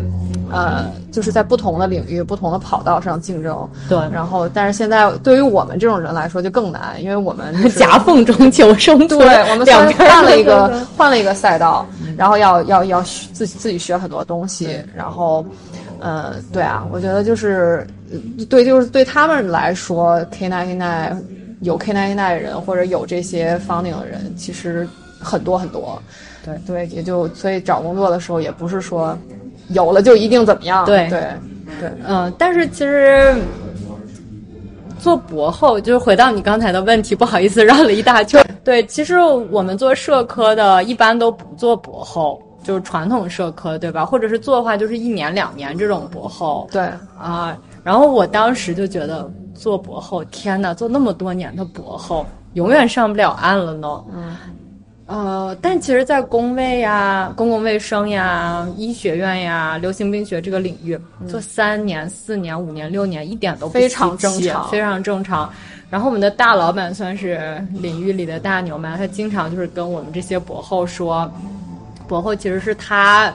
呃，就是在不同的领域、不同的跑道上竞争。对，然后但是现在对于我们这种人来说就更难，因为我们 夹缝中求生存。对，我们两换了一个换了一个赛道，然后要要要自己自己学很多东西，然后，呃，对啊，我觉得就是对，就是对他们来说，K nine K nine。有 K nine nine 的人或者有这些 funding 的人，其实很多很多。对对，也就所以找工作的时候也不是说有了就一定怎么样。对对对，嗯，但是其实做博后，就是回到你刚才的问题，不好意思绕了一大圈。对，其实我们做社科的，一般都不做博后，就是传统社科，对吧？或者是做的话，就是一年两年这种博后。对啊，然后我当时就觉得。做博后，天呐，做那么多年的博后，永远上不了岸了呢。嗯，呃，但其实，在公卫呀、公共卫生呀、医学院呀、流行病学这个领域，做三年、四年、五年、六年，一点都不非常正常，非常正常。然后我们的大老板算是领域里的大牛嘛，他经常就是跟我们这些博后说，博后其实是他。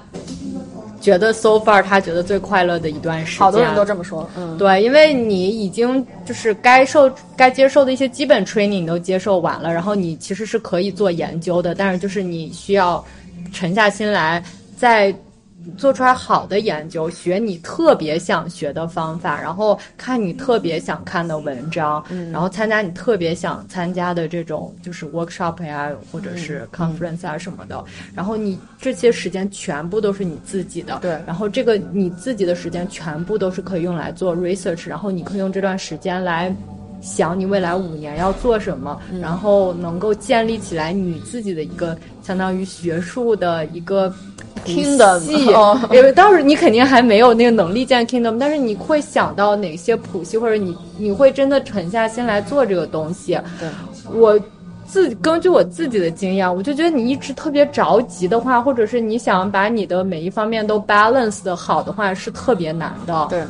觉得 so far 他觉得最快乐的一段时间，好多人都这么说。嗯，对，因为你已经就是该受、该接受的一些基本 training 你都接受完了，然后你其实是可以做研究的，但是就是你需要沉下心来，在做出来好的研究，学你特别想学的方法，然后看你特别想看的文章，嗯。然后参加你特别想参加的这种就是 workshop 呀，或者是 conference 啊什么的，然后你这些时间全部都是你自己的，对。然后这个你自己的时间全部都是可以用来做 research，然后你可以用这段时间来。想你未来五年要做什么，然后能够建立起来你自己的一个相当于学术的一个 Kingdom。因为当时你肯定还没有那个能力建 kingdom，但是你会想到哪些谱系，或者你你会真的沉下心来做这个东西。对，我自根据我自己的经验，我就觉得你一直特别着急的话，或者是你想把你的每一方面都 balance 的好的话，是特别难的。对，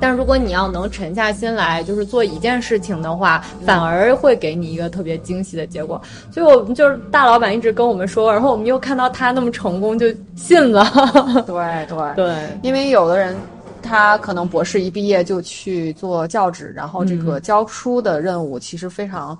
但如果你要能沉下心来，就是做一件事情的话，反而会给你一个特别惊喜的结果。所以，我们就是大老板一直跟我们说，然后我们又看到他那么成功，就信了。对对对，因为有的人他可能博士一毕业就去做教职，然后这个教书的任务其实非常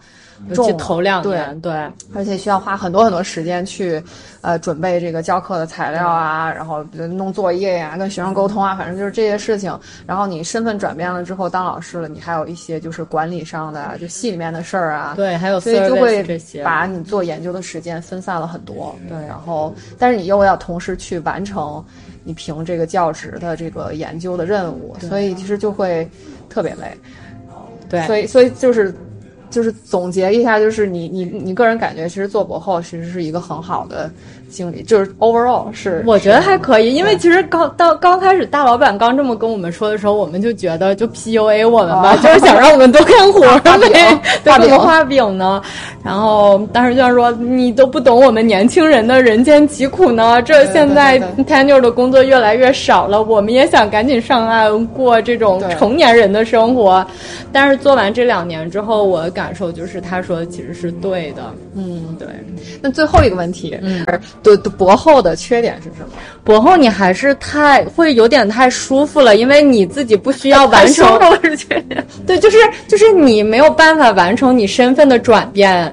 重，尤其头两对年，对。而且需要花很多很多时间去，呃，准备这个教课的材料啊，然后弄作业呀、跟学生沟通啊，反正就是这些事情。然后你身份转变了之后，当老师了，你还有一些就是管理上的，就系里面的事儿啊，对，还有所以就会，把你做研究的时间分散了很多。对然后但是你又要同时去完成你评这个教职的这个研究的任务，所以其实就会特别累。对，所以所以就是就是总结一下，就是你你你个人感觉，其实做博后其实是一个很好的经理，就是 overall 是我觉得还可以，因为其实刚到刚开始大老板刚这么跟我们说的时候，我们就觉得就 PUA 我们吧，啊。就是想让我们多干活儿呗，对，画饼画饼呢。然后当时就说你都不懂我们年轻人的人间疾苦呢，这现在 tenure 的工作越来越少了，我们也想赶紧上岸过这种成年人的生活。但是做完这两年之后，我的感受就是他说的其实是对的，嗯，对。那最后一个问题，嗯，对对博后的缺点是什么？博后你还是太会有点太舒服了，因为你自己不需要完成，对，就是就是你没有办法完成你身份的转变，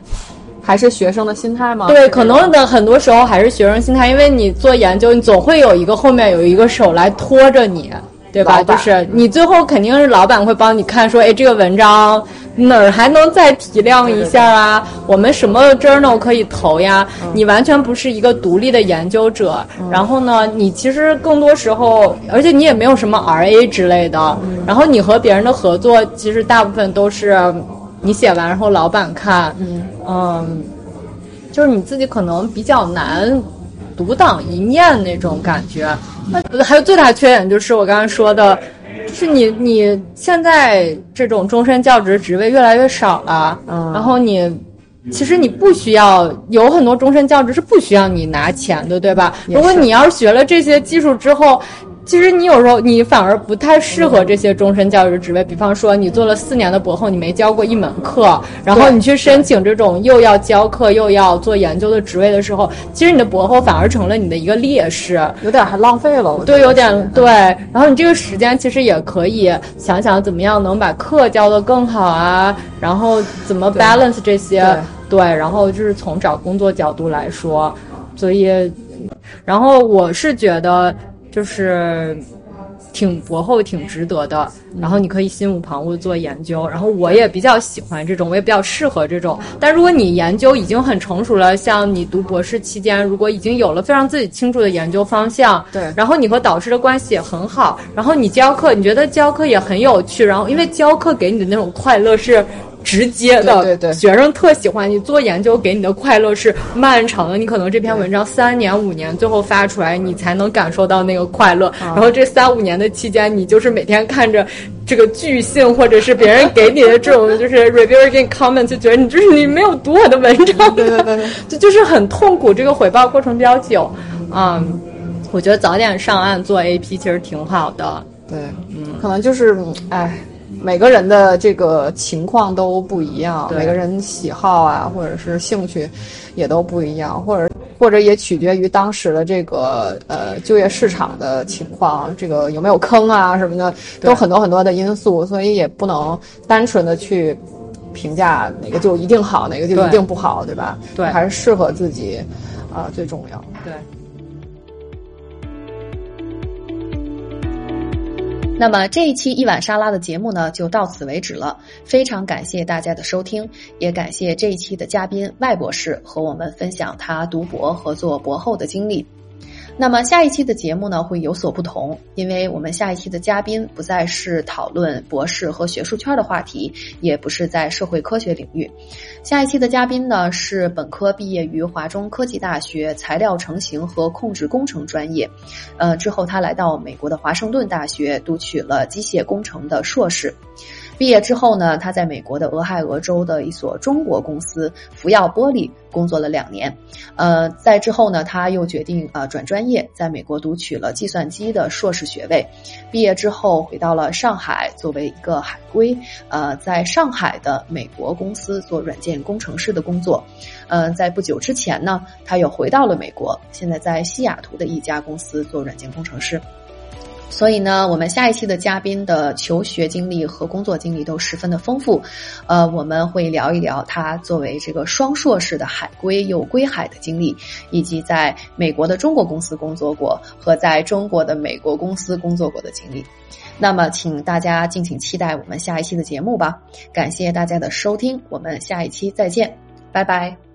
还是学生的心态吗？对，可能的很多时候还是学生心态，因为你做研究，你总会有一个后面有一个手来拖着你，对吧？就是你最后肯定是老板会帮你看，说，哎，这个文章哪儿还能再提亮一下啊？我们什么 journal 可以投呀？你完全不是一个独立的研究者，然后呢，你其实更多时候，而且你也没有什么 RA 之类的，然后你和别人的合作，其实大部分都是你写完然后老板看，嗯就是你自己可能比较难独当一面那种感觉。那还有最大缺点就是我刚刚说的，就是你你现在这种终身教职职位越来越少了，嗯然后你。其实你不需要有很多终身教职是不需要你拿钱的，对吧？如果你要是学了这些技术之后，其实你有时候你反而不太适合这些终身教育职位。比方说，你做了四年的博后，你没教过一门课，然后你去申请这种又要教课又要做研究的职位的时候，其实你的博后反而成了你的一个劣势。有点还浪费了，对，有点对。然后你这个时间其实也可以想想怎么样能把课教得更好啊，然后怎么 balance 这些。对，然后就是从找工作角度来说，所以，然后我是觉得就是。挺博后挺值得的，然后你可以心无旁骛做研究，然后我也比较喜欢这种，我也比较适合这种。但如果你研究已经很成熟了，像你读博士期间，如果已经有了非常自己清楚的研究方向，对然后你和导师的关系也很好，然后你教课，你觉得教课也很有趣，然后因为教课给你的那种快乐是。直接的，对对对学生特喜欢你做研究，给你的快乐是漫长的。你可能这篇文章三年五年，最后发出来，你才能感受到那个快乐。然后这三五年的期间，你就是每天看着这个巨信，或者是别人给你的这种 就是你 comment，就觉得你就是你没有读我的文章，对对对对，就就是很痛苦。这个回报过程比较久，嗯，我觉得早点上岸做 AP 其实挺好的。对，嗯，可能就是，哎。每个人的这个情况都不一样，每个人喜好啊，或者是兴趣，也都不一样，或者或者也取决于当时的这个呃就业市场的情况，这个有没有坑啊什么的，都很多很多的因素，所以也不能单纯的去评价哪个就一定好，哪个就一定不好，对吧？对，还是适合自己啊、呃、最重要。对。那么这一期一碗沙拉的节目呢，就到此为止了。非常感谢大家的收听，也感谢这一期的嘉宾外博士和我们分享他读博和做博后的经历。那么下一期的节目呢会有所不同，因为我们下一期的嘉宾不再是讨论博士和学术圈的话题，也不是在社会科学领域。下一期的嘉宾呢是本科毕业于华中科技大学材料成型和控制工程专业，呃，之后他来到美国的华盛顿大学读取了机械工程的硕士。毕业之后呢，他在美国的俄亥俄州的一所中国公司福耀玻璃工作了两年，呃，在之后呢，他又决定呃转专业，在美国读取了计算机的硕士学位。毕业之后回到了上海，作为一个海归，呃，在上海的美国公司做软件工程师的工作。呃，在不久之前呢，他又回到了美国，现在在西雅图的一家公司做软件工程师。所以呢，我们下一期的嘉宾的求学经历和工作经历都十分的丰富，呃，我们会聊一聊他作为这个双硕士的海归又归海的经历，以及在美国的中国公司工作过和在中国的美国公司工作过的经历。那么，请大家敬请期待我们下一期的节目吧。感谢大家的收听，我们下一期再见，拜拜。